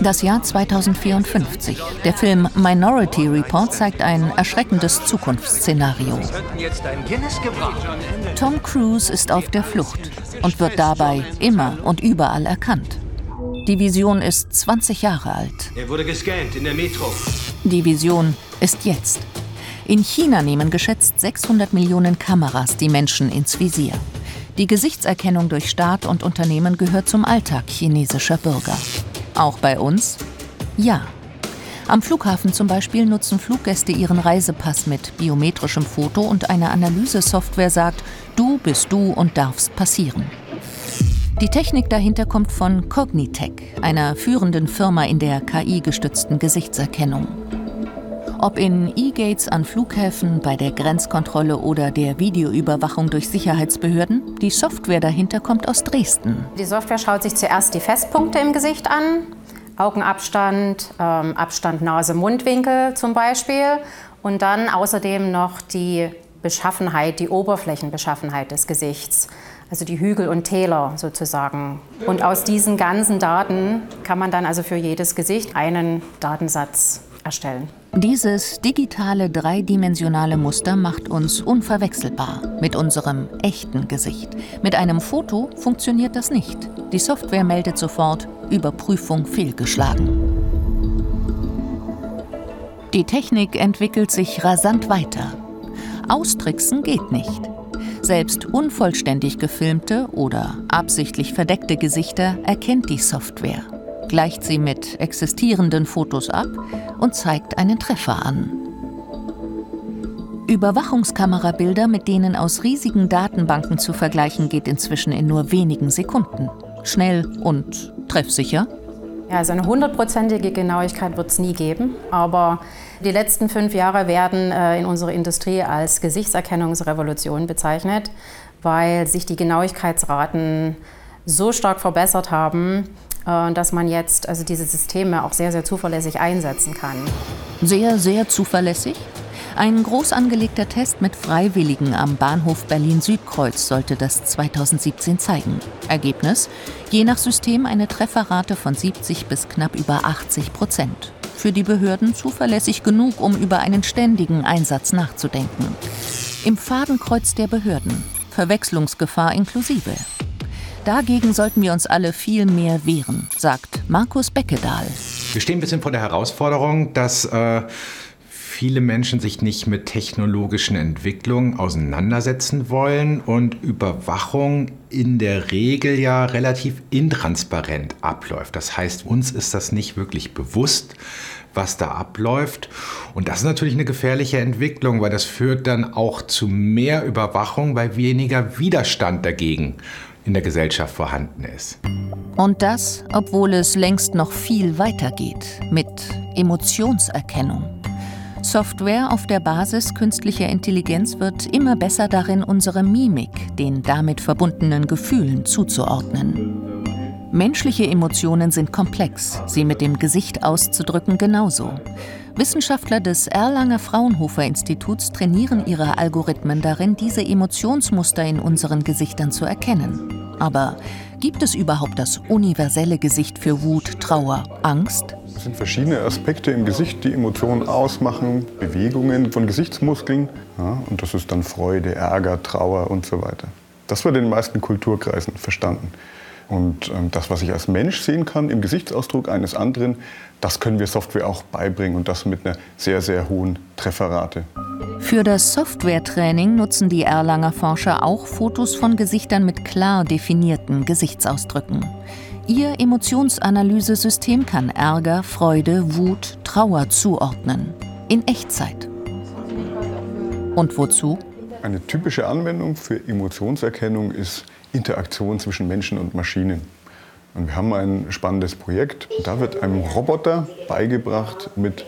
Das Jahr 2054. Der Film Minority Report zeigt ein erschreckendes Zukunftsszenario. Tom Cruise ist auf der Flucht und wird dabei immer und überall erkannt. Die Vision ist 20 Jahre alt. Er wurde gescannt in der Metro. Die Vision ist jetzt. In China nehmen geschätzt 600 Millionen Kameras die Menschen ins Visier. Die Gesichtserkennung durch Staat und Unternehmen gehört zum Alltag chinesischer Bürger. Auch bei uns? Ja. Am Flughafen zum Beispiel nutzen Fluggäste ihren Reisepass mit biometrischem Foto und eine Analysesoftware sagt, du bist du und darfst passieren. Die Technik dahinter kommt von Cognitech, einer führenden Firma in der KI-gestützten Gesichtserkennung. Ob in E-Gates an Flughäfen, bei der Grenzkontrolle oder der Videoüberwachung durch Sicherheitsbehörden, die Software dahinter kommt aus Dresden. Die Software schaut sich zuerst die Festpunkte im Gesicht an, Augenabstand, ähm, Abstand Nase-Mundwinkel zum Beispiel und dann außerdem noch die Beschaffenheit, die Oberflächenbeschaffenheit des Gesichts, also die Hügel und Täler sozusagen. Und aus diesen ganzen Daten kann man dann also für jedes Gesicht einen Datensatz erstellen. Dieses digitale dreidimensionale Muster macht uns unverwechselbar mit unserem echten Gesicht. Mit einem Foto funktioniert das nicht. Die Software meldet sofort Überprüfung fehlgeschlagen. Die Technik entwickelt sich rasant weiter. Austricksen geht nicht. Selbst unvollständig gefilmte oder absichtlich verdeckte Gesichter erkennt die Software gleicht sie mit existierenden Fotos ab und zeigt einen Treffer an. Überwachungskamerabilder mit denen aus riesigen Datenbanken zu vergleichen geht inzwischen in nur wenigen Sekunden. Schnell und treffsicher. Ja, also eine hundertprozentige Genauigkeit wird es nie geben, aber die letzten fünf Jahre werden äh, in unserer Industrie als Gesichtserkennungsrevolution bezeichnet, weil sich die Genauigkeitsraten so stark verbessert haben, dass man jetzt also diese Systeme auch sehr, sehr zuverlässig einsetzen kann. Sehr, sehr zuverlässig? Ein groß angelegter Test mit Freiwilligen am Bahnhof Berlin-Südkreuz sollte das 2017 zeigen. Ergebnis? Je nach System eine Trefferrate von 70 bis knapp über 80 Prozent. Für die Behörden zuverlässig genug, um über einen ständigen Einsatz nachzudenken. Im Fadenkreuz der Behörden. Verwechslungsgefahr inklusive. Dagegen sollten wir uns alle viel mehr wehren, sagt Markus Beckedahl. Wir stehen ein bisschen vor der Herausforderung, dass äh, viele Menschen sich nicht mit technologischen Entwicklungen auseinandersetzen wollen und Überwachung in der Regel ja relativ intransparent abläuft. Das heißt, uns ist das nicht wirklich bewusst, was da abläuft. Und das ist natürlich eine gefährliche Entwicklung, weil das führt dann auch zu mehr Überwachung, weil weniger Widerstand dagegen in der Gesellschaft vorhanden ist. Und das, obwohl es längst noch viel weiter geht mit Emotionserkennung. Software auf der Basis künstlicher Intelligenz wird immer besser darin, unsere Mimik, den damit verbundenen Gefühlen zuzuordnen. Menschliche Emotionen sind komplex, sie mit dem Gesicht auszudrücken genauso. Wissenschaftler des Erlanger Fraunhofer Instituts trainieren ihre Algorithmen darin, diese Emotionsmuster in unseren Gesichtern zu erkennen. Aber gibt es überhaupt das universelle Gesicht für Wut, Trauer, Angst? Es sind verschiedene Aspekte im Gesicht, die Emotionen ausmachen, Bewegungen von Gesichtsmuskeln. Ja, und das ist dann Freude, Ärger, Trauer und so weiter. Das wird in den meisten Kulturkreisen verstanden. Und ähm, das, was ich als Mensch sehen kann im Gesichtsausdruck eines anderen, das können wir Software auch beibringen und das mit einer sehr, sehr hohen Trefferrate. Für das Software-Training nutzen die Erlanger Forscher auch Fotos von Gesichtern mit klar definierten Gesichtsausdrücken. Ihr Emotionsanalysesystem kann Ärger, Freude, Wut, Trauer zuordnen. In Echtzeit. Und wozu? Eine typische Anwendung für Emotionserkennung ist Interaktion zwischen Menschen und Maschinen. Und wir haben ein spannendes Projekt. Da wird einem Roboter beigebracht, mit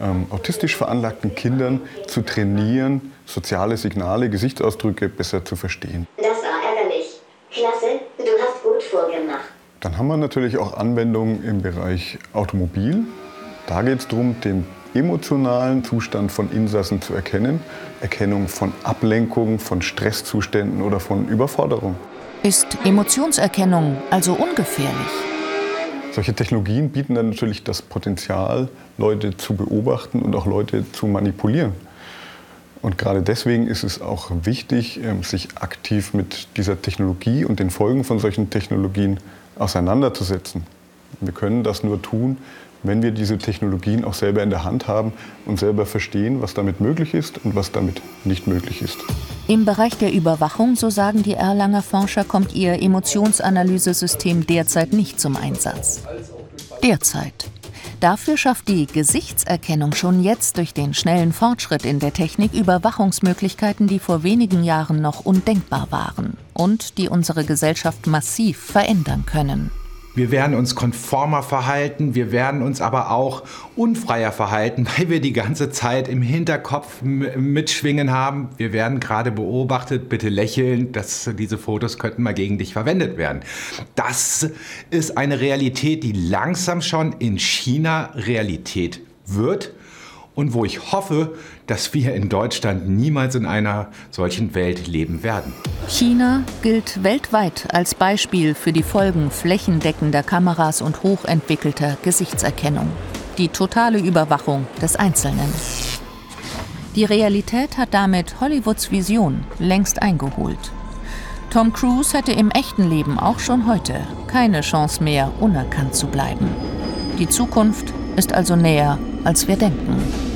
ähm, autistisch veranlagten Kindern zu trainieren, soziale Signale, Gesichtsausdrücke besser zu verstehen. Das war ärgerlich. Klasse, du hast gut vorgemacht. Dann haben wir natürlich auch Anwendungen im Bereich Automobil. Da geht es darum, den emotionalen Zustand von Insassen zu erkennen. Erkennung von Ablenkung, von Stresszuständen oder von Überforderung. Ist Emotionserkennung also ungefährlich? Solche Technologien bieten dann natürlich das Potenzial, Leute zu beobachten und auch Leute zu manipulieren. Und gerade deswegen ist es auch wichtig, ähm, sich aktiv mit dieser Technologie und den Folgen von solchen Technologien auseinanderzusetzen. Wir können das nur tun, wenn wir diese Technologien auch selber in der Hand haben und selber verstehen, was damit möglich ist und was damit nicht möglich ist. Im Bereich der Überwachung, so sagen die Erlanger Forscher, kommt ihr Emotionsanalysesystem derzeit nicht zum Einsatz. Derzeit. Dafür schafft die Gesichtserkennung schon jetzt durch den schnellen Fortschritt in der Technik Überwachungsmöglichkeiten, die vor wenigen Jahren noch undenkbar waren und die unsere Gesellschaft massiv verändern können. Wir werden uns konformer verhalten, wir werden uns aber auch unfreier verhalten, weil wir die ganze Zeit im Hinterkopf mitschwingen haben. Wir werden gerade beobachtet, bitte lächeln, dass diese Fotos könnten mal gegen dich verwendet werden. Das ist eine Realität, die langsam schon in China Realität wird und wo ich hoffe, dass wir in Deutschland niemals in einer solchen Welt leben werden. China gilt weltweit als Beispiel für die Folgen flächendeckender Kameras und hochentwickelter Gesichtserkennung. Die totale Überwachung des Einzelnen. Die Realität hat damit Hollywoods Vision längst eingeholt. Tom Cruise hätte im echten Leben auch schon heute keine Chance mehr, unerkannt zu bleiben. Die Zukunft ist also näher, als wir denken.